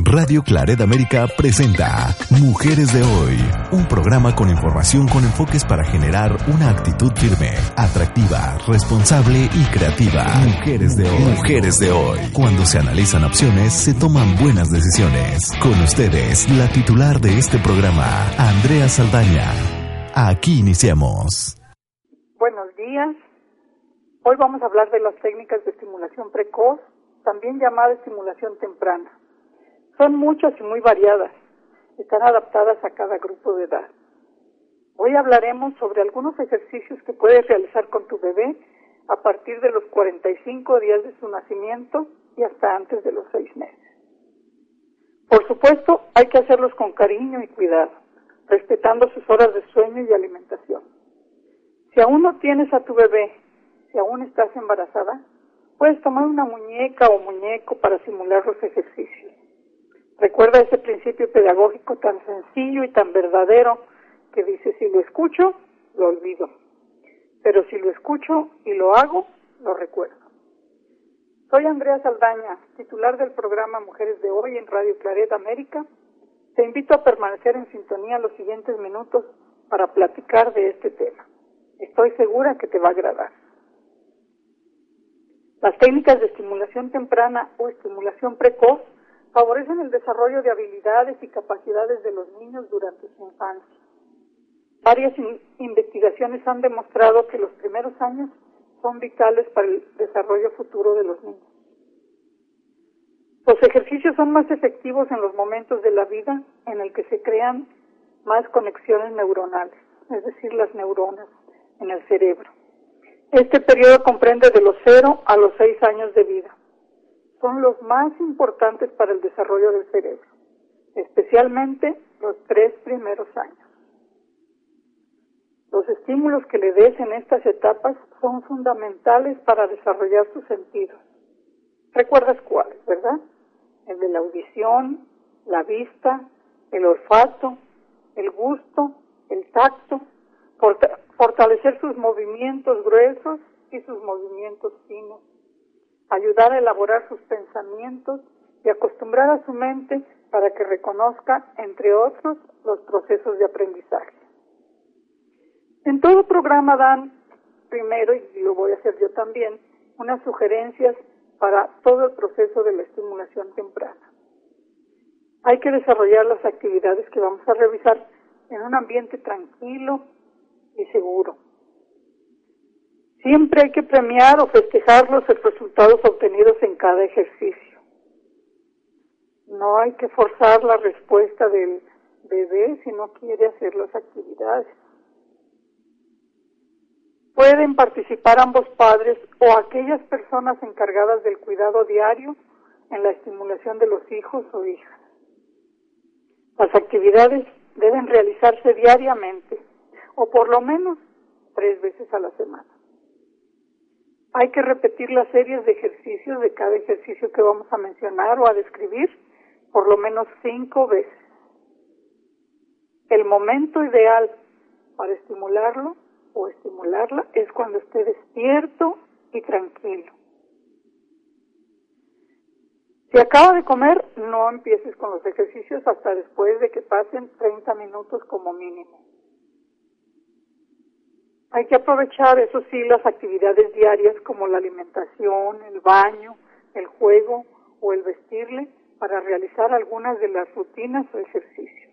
Radio Claret América presenta Mujeres de Hoy, un programa con información con enfoques para generar una actitud firme, atractiva, responsable y creativa. Mujeres de Hoy. Mujeres de Hoy. Cuando se analizan opciones, se toman buenas decisiones. Con ustedes, la titular de este programa, Andrea Saldaña. Aquí iniciamos. Buenos días. Hoy vamos a hablar de las técnicas de estimulación precoz, también llamada estimulación temprana. Son muchas y muy variadas. Están adaptadas a cada grupo de edad. Hoy hablaremos sobre algunos ejercicios que puedes realizar con tu bebé a partir de los 45 días de su nacimiento y hasta antes de los 6 meses. Por supuesto, hay que hacerlos con cariño y cuidado, respetando sus horas de sueño y alimentación. Si aún no tienes a tu bebé, si aún estás embarazada, puedes tomar una muñeca o muñeco para simular los ejercicios. Recuerda ese principio pedagógico tan sencillo y tan verdadero que dice, si lo escucho, lo olvido. Pero si lo escucho y lo hago, lo recuerdo. Soy Andrea Saldaña, titular del programa Mujeres de Hoy en Radio Claret América. Te invito a permanecer en sintonía los siguientes minutos para platicar de este tema. Estoy segura que te va a agradar. Las técnicas de estimulación temprana o estimulación precoz favorecen el desarrollo de habilidades y capacidades de los niños durante su infancia. Varias investigaciones han demostrado que los primeros años son vitales para el desarrollo futuro de los niños. Los ejercicios son más efectivos en los momentos de la vida en el que se crean más conexiones neuronales, es decir, las neuronas en el cerebro. Este periodo comprende de los 0 a los 6 años de vida son los más importantes para el desarrollo del cerebro, especialmente los tres primeros años. Los estímulos que le des en estas etapas son fundamentales para desarrollar sus sentidos. ¿Recuerdas cuáles, verdad? El de la audición, la vista, el olfato, el gusto, el tacto, fortalecer sus movimientos gruesos y sus movimientos finos ayudar a elaborar sus pensamientos y acostumbrar a su mente para que reconozca, entre otros, los procesos de aprendizaje. En todo programa dan, primero, y lo voy a hacer yo también, unas sugerencias para todo el proceso de la estimulación temprana. Hay que desarrollar las actividades que vamos a revisar en un ambiente tranquilo y seguro Siempre hay que premiar o festejar los resultados obtenidos en cada ejercicio. No hay que forzar la respuesta del bebé si no quiere hacer las actividades. Pueden participar ambos padres o aquellas personas encargadas del cuidado diario en la estimulación de los hijos o hijas. Las actividades deben realizarse diariamente o por lo menos tres veces a la semana hay que repetir las series de ejercicios de cada ejercicio que vamos a mencionar o a describir por lo menos cinco veces. El momento ideal para estimularlo o estimularla es cuando esté despierto y tranquilo. Si acaba de comer, no empieces con los ejercicios hasta después de que pasen 30 minutos como mínimo. Hay que aprovechar, eso sí, las actividades diarias como la alimentación, el baño, el juego o el vestirle para realizar algunas de las rutinas o ejercicios.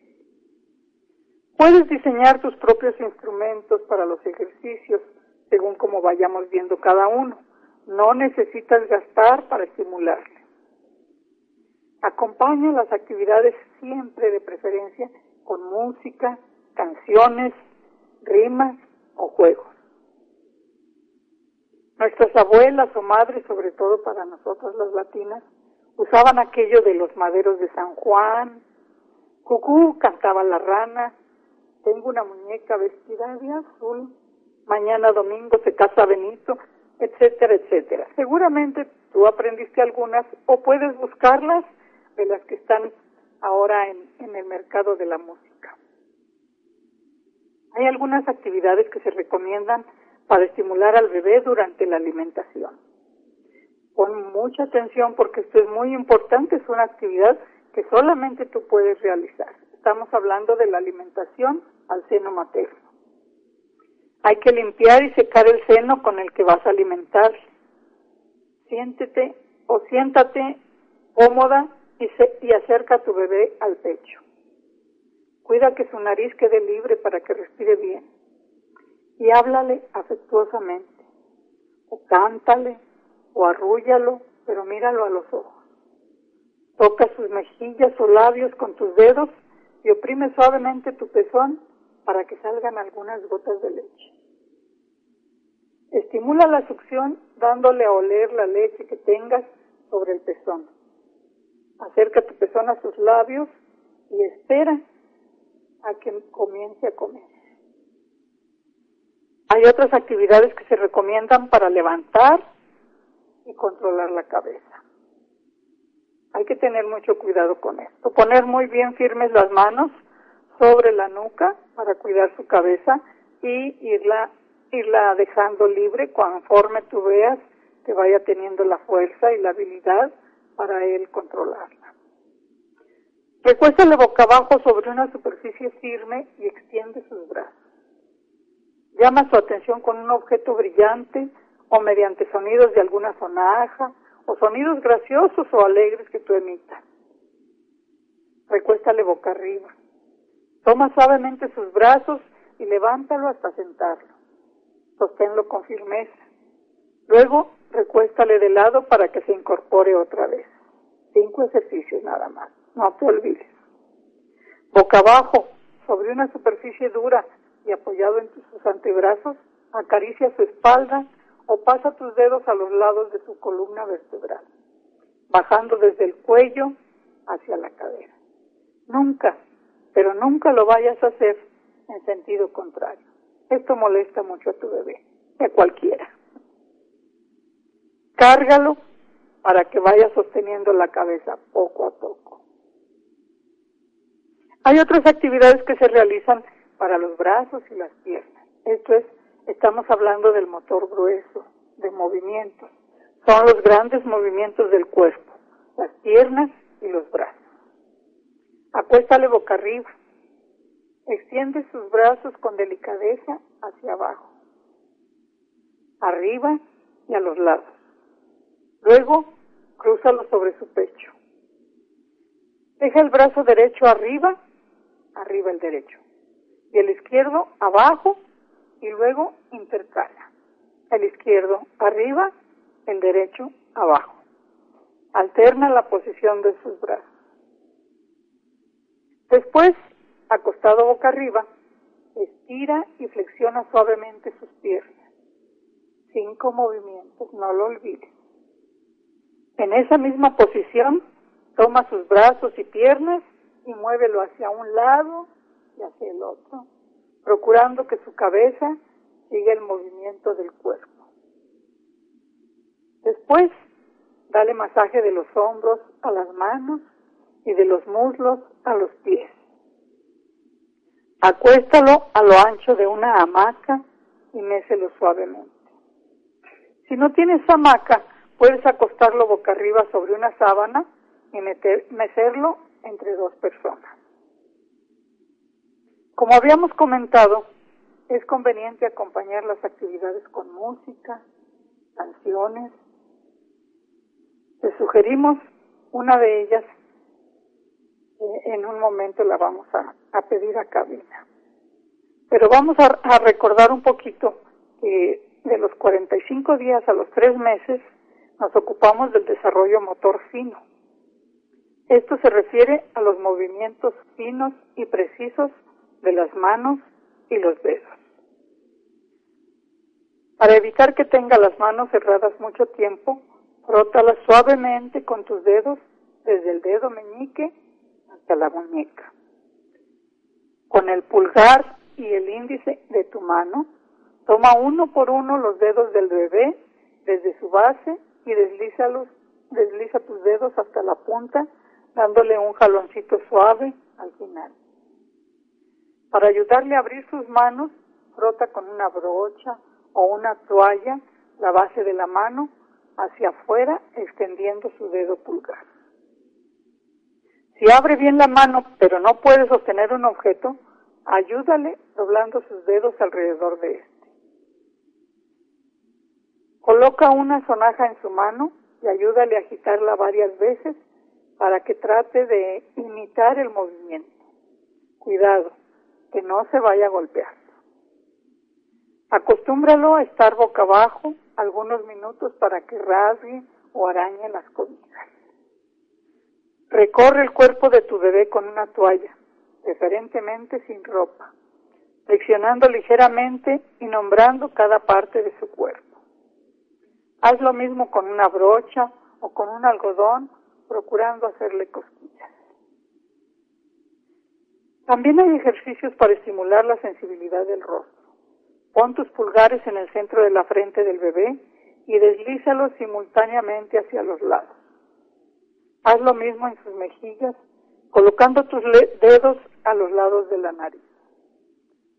Puedes diseñar tus propios instrumentos para los ejercicios según como vayamos viendo cada uno. No necesitas gastar para estimularle. Acompaña las actividades siempre de preferencia con música, canciones, rimas o juegos. Nuestras abuelas o madres, sobre todo para nosotros las latinas, usaban aquello de los maderos de San Juan, Cucú cantaba la rana, tengo una muñeca vestida de azul, mañana domingo se casa Benito, etcétera, etcétera. Seguramente tú aprendiste algunas o puedes buscarlas de las que están ahora en, en el mercado de la música. Hay algunas actividades que se recomiendan para estimular al bebé durante la alimentación. Pon mucha atención porque esto es muy importante, es una actividad que solamente tú puedes realizar. Estamos hablando de la alimentación al seno materno. Hay que limpiar y secar el seno con el que vas a alimentar. Siéntete o siéntate cómoda y, acerca a tu bebé al pecho. Cuida que su nariz quede libre para que respire bien. Y háblale afectuosamente. O cántale, o arrúllalo, pero míralo a los ojos. Toca sus mejillas o labios con tus dedos y oprime suavemente tu pezón para que salgan algunas gotas de leche. Estimula la succión dándole a oler la leche que tengas sobre el pezón. Acerca tu pezón a sus labios y espera a que comience a comer. Hay otras actividades que se recomiendan para levantar y controlar la cabeza. Hay que tener mucho cuidado con esto. Poner muy bien firmes las manos sobre la nuca para cuidar su cabeza y irla, irla dejando libre conforme tú veas que vaya teniendo la fuerza y la habilidad para él controlarla. Recuéstale boca abajo sobre una superficie firme y extiende sus brazos. Llama su atención con un objeto brillante o mediante sonidos de alguna sonaja o sonidos graciosos o alegres que tú emitas. Recuéstale boca arriba. Toma suavemente sus brazos y levántalo hasta sentarlo. Sosténlo con firmeza. Luego, recuéstale de lado para que se incorpore otra vez. Cinco ejercicios nada más. No te olvides. Boca abajo, sobre una superficie dura y apoyado en sus antebrazos, acaricia su espalda o pasa tus dedos a los lados de su columna vertebral, bajando desde el cuello hacia la cadera. Nunca, pero nunca lo vayas a hacer en sentido contrario. Esto molesta mucho a tu bebé, a cualquiera. Cárgalo para que vaya sosteniendo la cabeza poco a poco. Hay otras actividades que se realizan para los brazos y las piernas. Esto es estamos hablando del motor grueso, de movimientos. Son los grandes movimientos del cuerpo, las piernas y los brazos. Acuéstale boca arriba. Extiende sus brazos con delicadeza hacia abajo, arriba y a los lados. Luego, crúzalo sobre su pecho. Deja el brazo derecho arriba, arriba el derecho. Y el izquierdo abajo y luego intercala. El izquierdo arriba, el derecho abajo. Alterna la posición de sus brazos. Después, acostado boca arriba, estira y flexiona suavemente sus piernas. Cinco movimientos, no lo olvides. En esa misma posición, toma sus brazos y piernas y muévelo hacia un lado y hacia el otro procurando que su cabeza siga el movimiento del cuerpo. Después, dale masaje de los hombros a las manos y de los muslos a los pies. Acuéstalo a lo ancho de una hamaca y méselo suavemente. Si no tienes hamaca, puedes acostarlo boca arriba sobre una sábana y meter, mecerlo entre dos personas. Como habíamos comentado, es conveniente acompañar las actividades con música, canciones. Te sugerimos una de ellas, eh, en un momento la vamos a, pedir a cabina. Pero vamos a, a recordar un poquito que de los 45 días a los 3 meses nos ocupamos del desarrollo motor fino. Esto se refiere a los movimientos finos y precisos de las manos y los dedos. Para evitar que tenga las manos cerradas mucho tiempo, frótalas suavemente con tus dedos desde el dedo meñique hasta la muñeca. Con el pulgar y el índice de tu mano, toma uno por uno los dedos del bebé desde su base y deslízalos, desliza tus dedos hasta la punta, dándole un jaloncito suave al final. Para ayudarle a abrir sus manos, frota con una brocha o una toalla la base de la mano hacia afuera, extendiendo su dedo pulgar. Si abre bien la mano, pero no puede sostener un objeto, ayúdale doblando sus dedos alrededor de este. Coloca una sonaja en su mano y ayúdale a agitarla varias veces para que trate de imitar el movimiento. Cuidado, que no se vaya a golpear. Acostúmbralo a estar boca abajo algunos minutos para que rasgue o arañe las cobijas. Recorre el cuerpo de tu bebé con una toalla, preferentemente sin ropa, flexionando ligeramente y nombrando cada parte de su cuerpo. Haz lo mismo con una brocha o con un algodón, procurando hacerle cosquillas. También hay ejercicios para estimular la sensibilidad del rostro. Pon tus pulgares en el centro de la frente del bebé y deslízalos simultáneamente hacia los lados. Haz lo mismo en sus mejillas, colocando tus dedos a los lados de la nariz.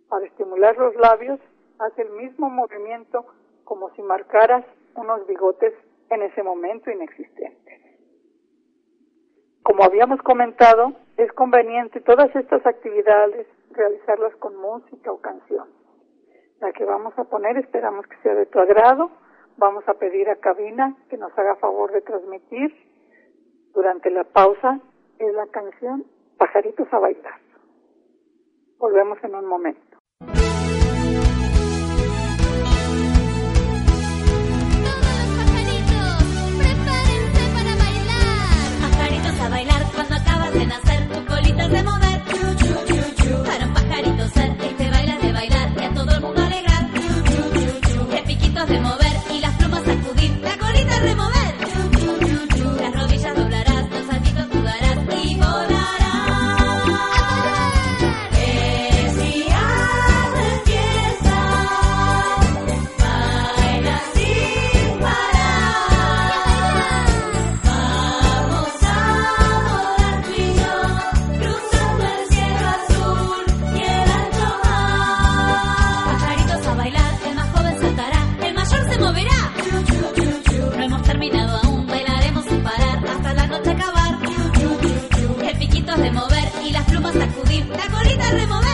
Para estimular los labios, haz el mismo movimiento como si marcaras unos bigotes en ese momento inexistentes. Como habíamos comentado, es conveniente todas estas actividades realizarlas con música o canción la que vamos a poner, esperamos que sea de tu agrado. Vamos a pedir a Cabina que nos haga favor de transmitir durante la pausa es la canción Pajaritos a bailar. Volvemos en un momento. La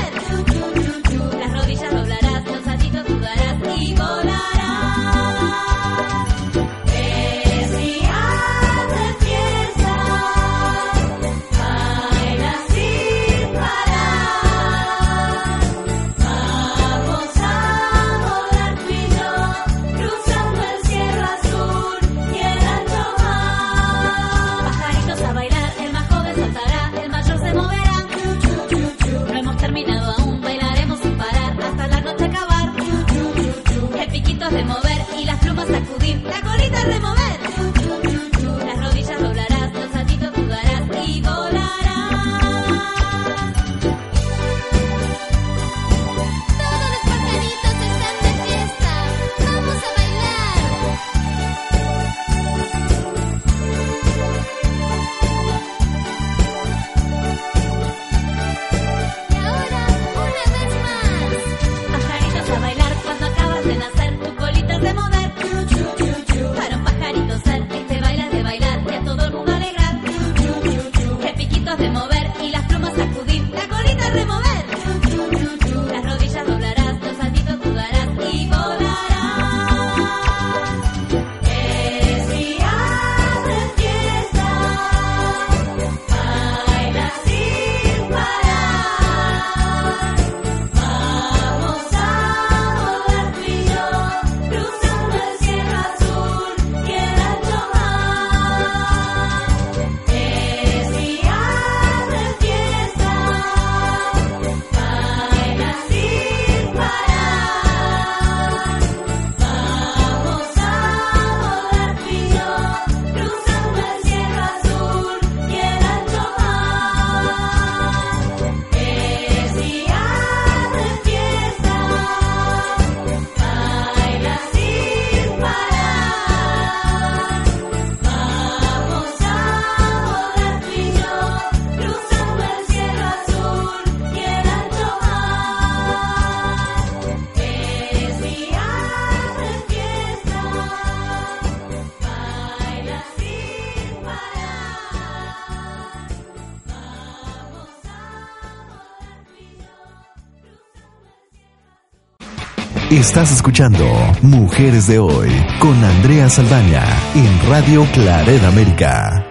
Estás escuchando Mujeres de Hoy con Andrea Saldaña en Radio Claret América.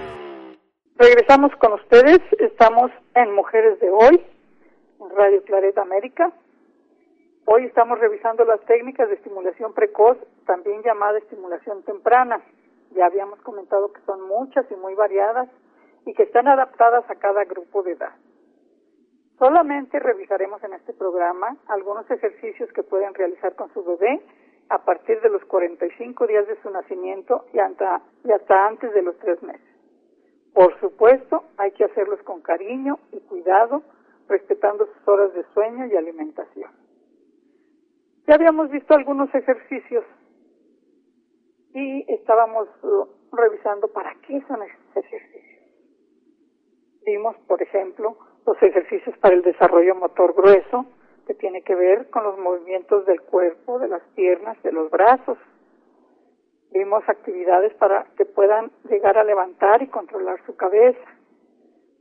Regresamos con ustedes, estamos en Mujeres de Hoy, en Radio Claret América. Hoy estamos revisando las técnicas de estimulación precoz, también llamada estimulación temprana. Ya habíamos comentado que son muchas y muy variadas y que están adaptadas a cada grupo de edad. Solamente revisaremos en este programa algunos ejercicios que pueden realizar con su bebé a partir de los 45 días de su nacimiento y hasta, antes de los tres meses. Por supuesto, hay que hacerlos con cariño y cuidado, respetando sus horas de sueño y alimentación. Ya habíamos visto algunos ejercicios y estábamos uh, revisando para qué son esos ejercicios. Vimos, por ejemplo, los ejercicios para el desarrollo motor grueso, que tiene que ver con los movimientos del cuerpo, de las piernas, de los brazos. Vimos actividades para que puedan llegar a levantar y controlar su cabeza.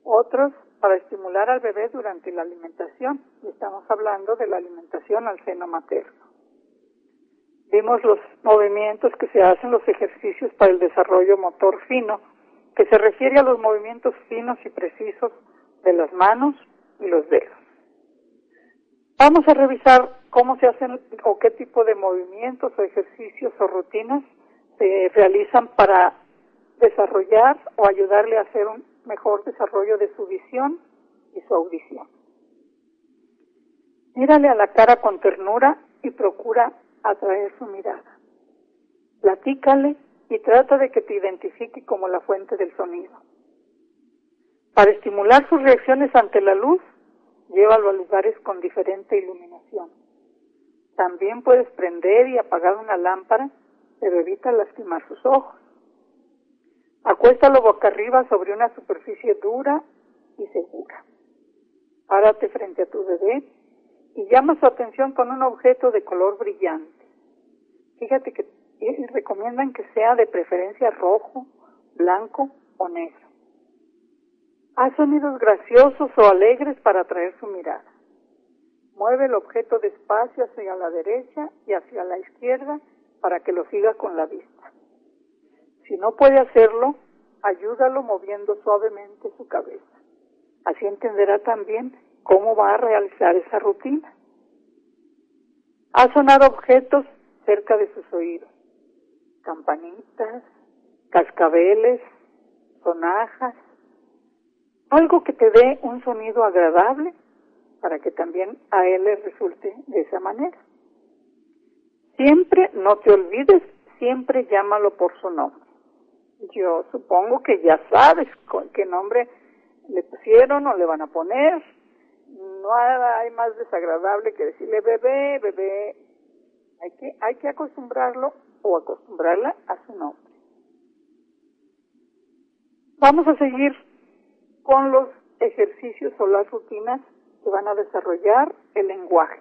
Otros para estimular al bebé durante la alimentación. Y estamos hablando de la alimentación al seno materno. Vimos los movimientos que se hacen, los ejercicios para el desarrollo motor fino, que se refiere a los movimientos finos y precisos de las manos y los dedos. Vamos a revisar cómo se hacen o qué tipo de movimientos o ejercicios o rutinas se realizan para desarrollar o ayudarle a hacer un mejor desarrollo de su visión y su audición. Mírale a la cara con ternura y procura atraer su mirada. Platícale y trata de que te identifique como la fuente del sonido. Para estimular sus reacciones ante la luz, llévalo a lugares con diferente iluminación. También puedes prender y apagar una lámpara, pero evita lastimar sus ojos. Acuéstalo boca arriba sobre una superficie dura y segura. Párate frente a tu bebé y llama su atención con un objeto de color brillante. Fíjate que recomiendan que sea de preferencia rojo, blanco o negro. Haz sonidos graciosos o alegres para atraer su mirada. Mueve el objeto despacio hacia la derecha y hacia la izquierda para que lo siga con la vista. Si no puede hacerlo, ayúdalo moviendo suavemente su cabeza. Así entenderá también cómo va a realizar esa rutina. Haz sonar objetos cerca de sus oídos. Campanitas, cascabeles, sonajas, algo que te dé un sonido agradable para que también a él le resulte de esa manera. Siempre, no te olvides, siempre llámalo por su nombre. Yo supongo que ya sabes con qué nombre le pusieron o le van a poner. No hay más desagradable que decirle bebé, bebé. Hay que, hay que acostumbrarlo o acostumbrarla a su nombre. Vamos a seguir con los ejercicios o las rutinas que van a desarrollar el lenguaje.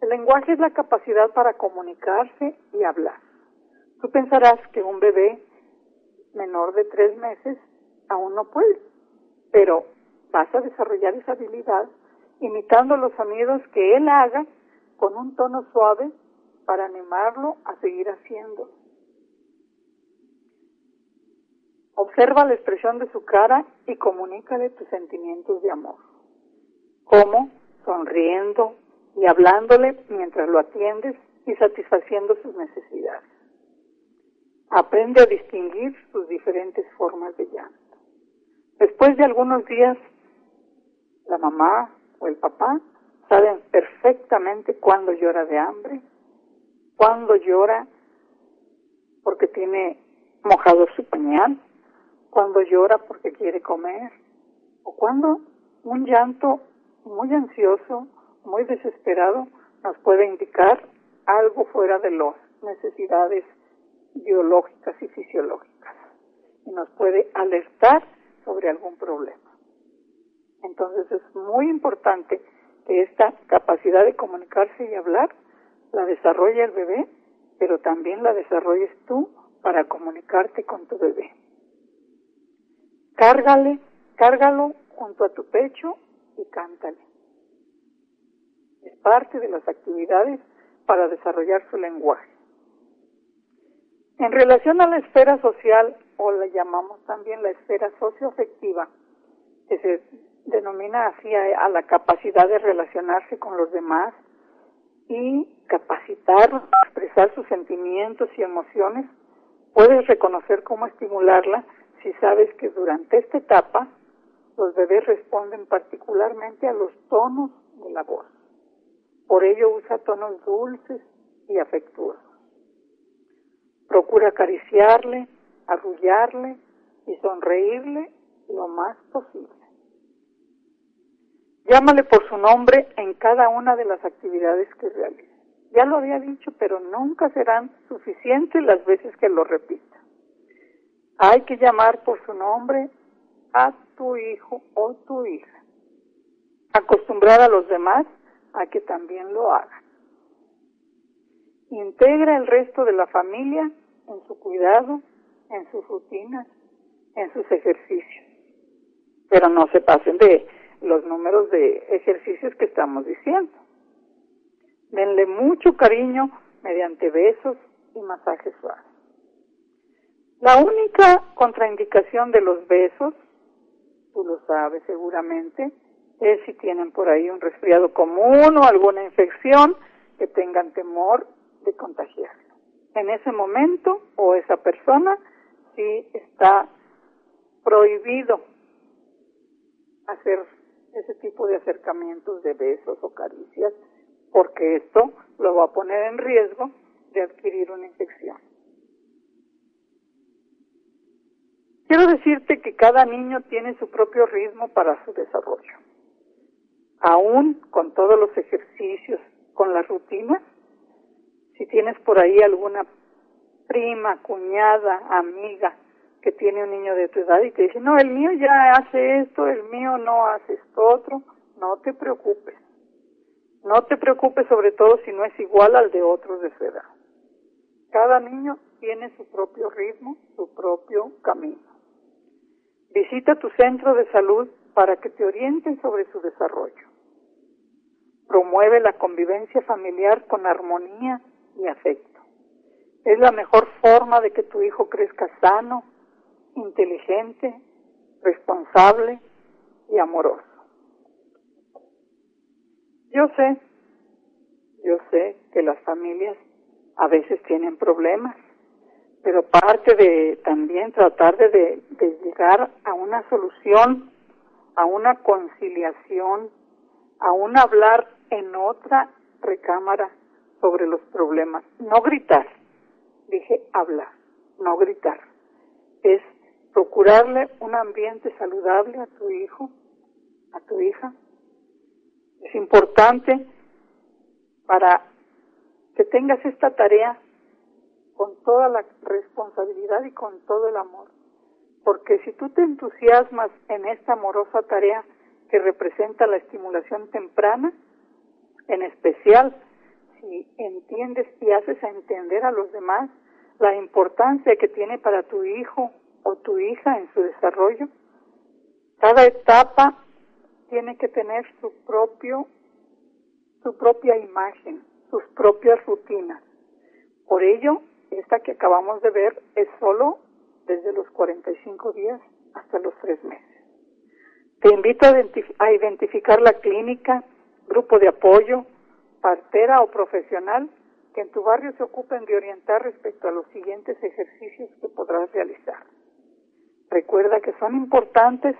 El lenguaje es la capacidad para comunicarse y hablar. Tú pensarás que un bebé menor de tres meses aún no puede, pero vas a desarrollar esa habilidad imitando los sonidos que él haga con un tono suave para animarlo a seguir haciendo. Observa la expresión de su cara y comunícale tus sentimientos de amor. Como sonriendo y hablándole mientras lo atiendes y satisfaciendo sus necesidades. Aprende a distinguir sus diferentes formas de llanto. Después de algunos días, la mamá o el papá saben perfectamente cuándo llora de hambre, cuándo llora porque tiene mojado su pañal, cuando llora porque quiere comer, o cuando un llanto muy ansioso, muy desesperado, nos puede indicar algo fuera de las necesidades biológicas y fisiológicas y nos puede alertar sobre algún problema. Entonces es muy importante que esta capacidad de comunicarse y hablar la desarrolle el bebé, pero también la desarrolles tú para comunicarte con tu bebé. Cárgale, cárgalo junto a tu pecho y cántale. Es parte de las actividades para desarrollar su lenguaje. En relación a la esfera social, o la llamamos también la esfera socioafectiva, que se denomina así a, la capacidad de relacionarse con los demás y capacitar a expresar sus sentimientos y emociones, puedes reconocer cómo estimularla si sabes que durante esta etapa los bebés responden particularmente a los tonos de la voz. Por ello usa tonos dulces y afectuosos. Procura acariciarle, arrullarle y sonreírle lo más posible. Llámale por su nombre en cada una de las actividades que realiza. Ya lo había dicho, pero nunca serán suficientes las veces que lo repita. Hay que llamar por su nombre a tu hijo o tu hija. Acostumbrar a los demás a que también lo hagan. Integra el resto de la familia en su cuidado, en sus rutinas, en sus ejercicios. Pero no se pasen de los números de ejercicios que estamos diciendo. Denle mucho cariño mediante besos y masajes suaves. La única contraindicación de los besos, tú lo sabes seguramente, es si tienen por ahí un resfriado común o alguna infección que tengan temor de contagiarlo. En ese momento o esa persona sí está prohibido hacer ese tipo de acercamientos de besos o caricias porque esto lo va a poner en riesgo de adquirir una infección. Quiero decirte que cada niño tiene su propio ritmo para su desarrollo. Aún con todos los ejercicios, con las rutinas, si tienes por ahí alguna prima, cuñada, amiga que tiene un niño de tu edad y te dice, no, el mío ya hace esto, el mío no hace esto otro, no te preocupes. No te preocupes sobre todo si no es igual al de otros de su edad. Cada niño tiene su propio ritmo, su propio camino. Visita tu centro de salud para que te orienten sobre su desarrollo. Promueve la convivencia familiar con armonía y afecto. Es la mejor forma de que tu hijo crezca sano, inteligente, responsable y amoroso. Yo sé, yo sé que las familias a veces tienen problemas, pero parte de también tratar de, llegar a una solución, a una conciliación, a un hablar en otra recámara sobre los problemas. No gritar, dije hablar, no gritar. Es procurarle un ambiente saludable a tu hijo, a tu hija. Es importante para que tengas esta tarea con toda la responsabilidad y con todo el amor. Porque si tú te entusiasmas en esta amorosa tarea que representa la estimulación temprana, en especial si entiendes y haces a entender a los demás la importancia que tiene para tu hijo o tu hija en su desarrollo, cada etapa tiene que tener su propio, su propia imagen, sus propias rutinas. Por ello, esta que acabamos de ver es solo desde los 45 días hasta los tres meses. Te invito a, identif a identificar la clínica, grupo de apoyo, partera o profesional que en tu barrio se ocupen de orientar respecto a los siguientes ejercicios que podrás realizar. Recuerda que son importantes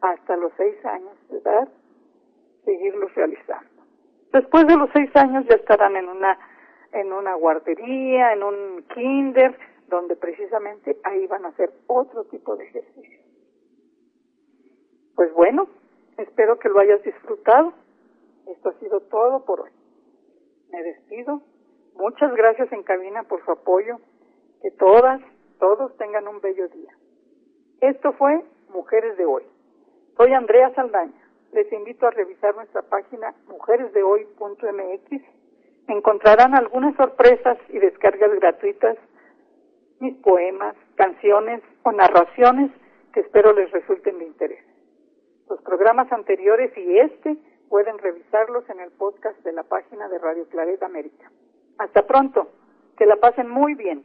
hasta los seis años de edad seguirlos realizando. Después de los seis años ya estarán en una en una guardería, en un kinder, donde precisamente ahí van a hacer otro tipo de ejercicio. Pues bueno, espero que lo hayas disfrutado. Esto ha sido todo por hoy. Me despido. Muchas gracias en cabina por su apoyo. Que todas, todos tengan un bello día. Esto fue Mujeres de Hoy. Soy Andrea Saldaña. Les invito a revisar nuestra página mujeresdehoy.mx. Encontrarán algunas sorpresas y descargas gratuitas, mis poemas, canciones o narraciones que espero les resulten de interés. Los programas anteriores y este pueden revisarlos en el podcast de la página de Radio Claret América. Hasta pronto. Que la pasen muy bien.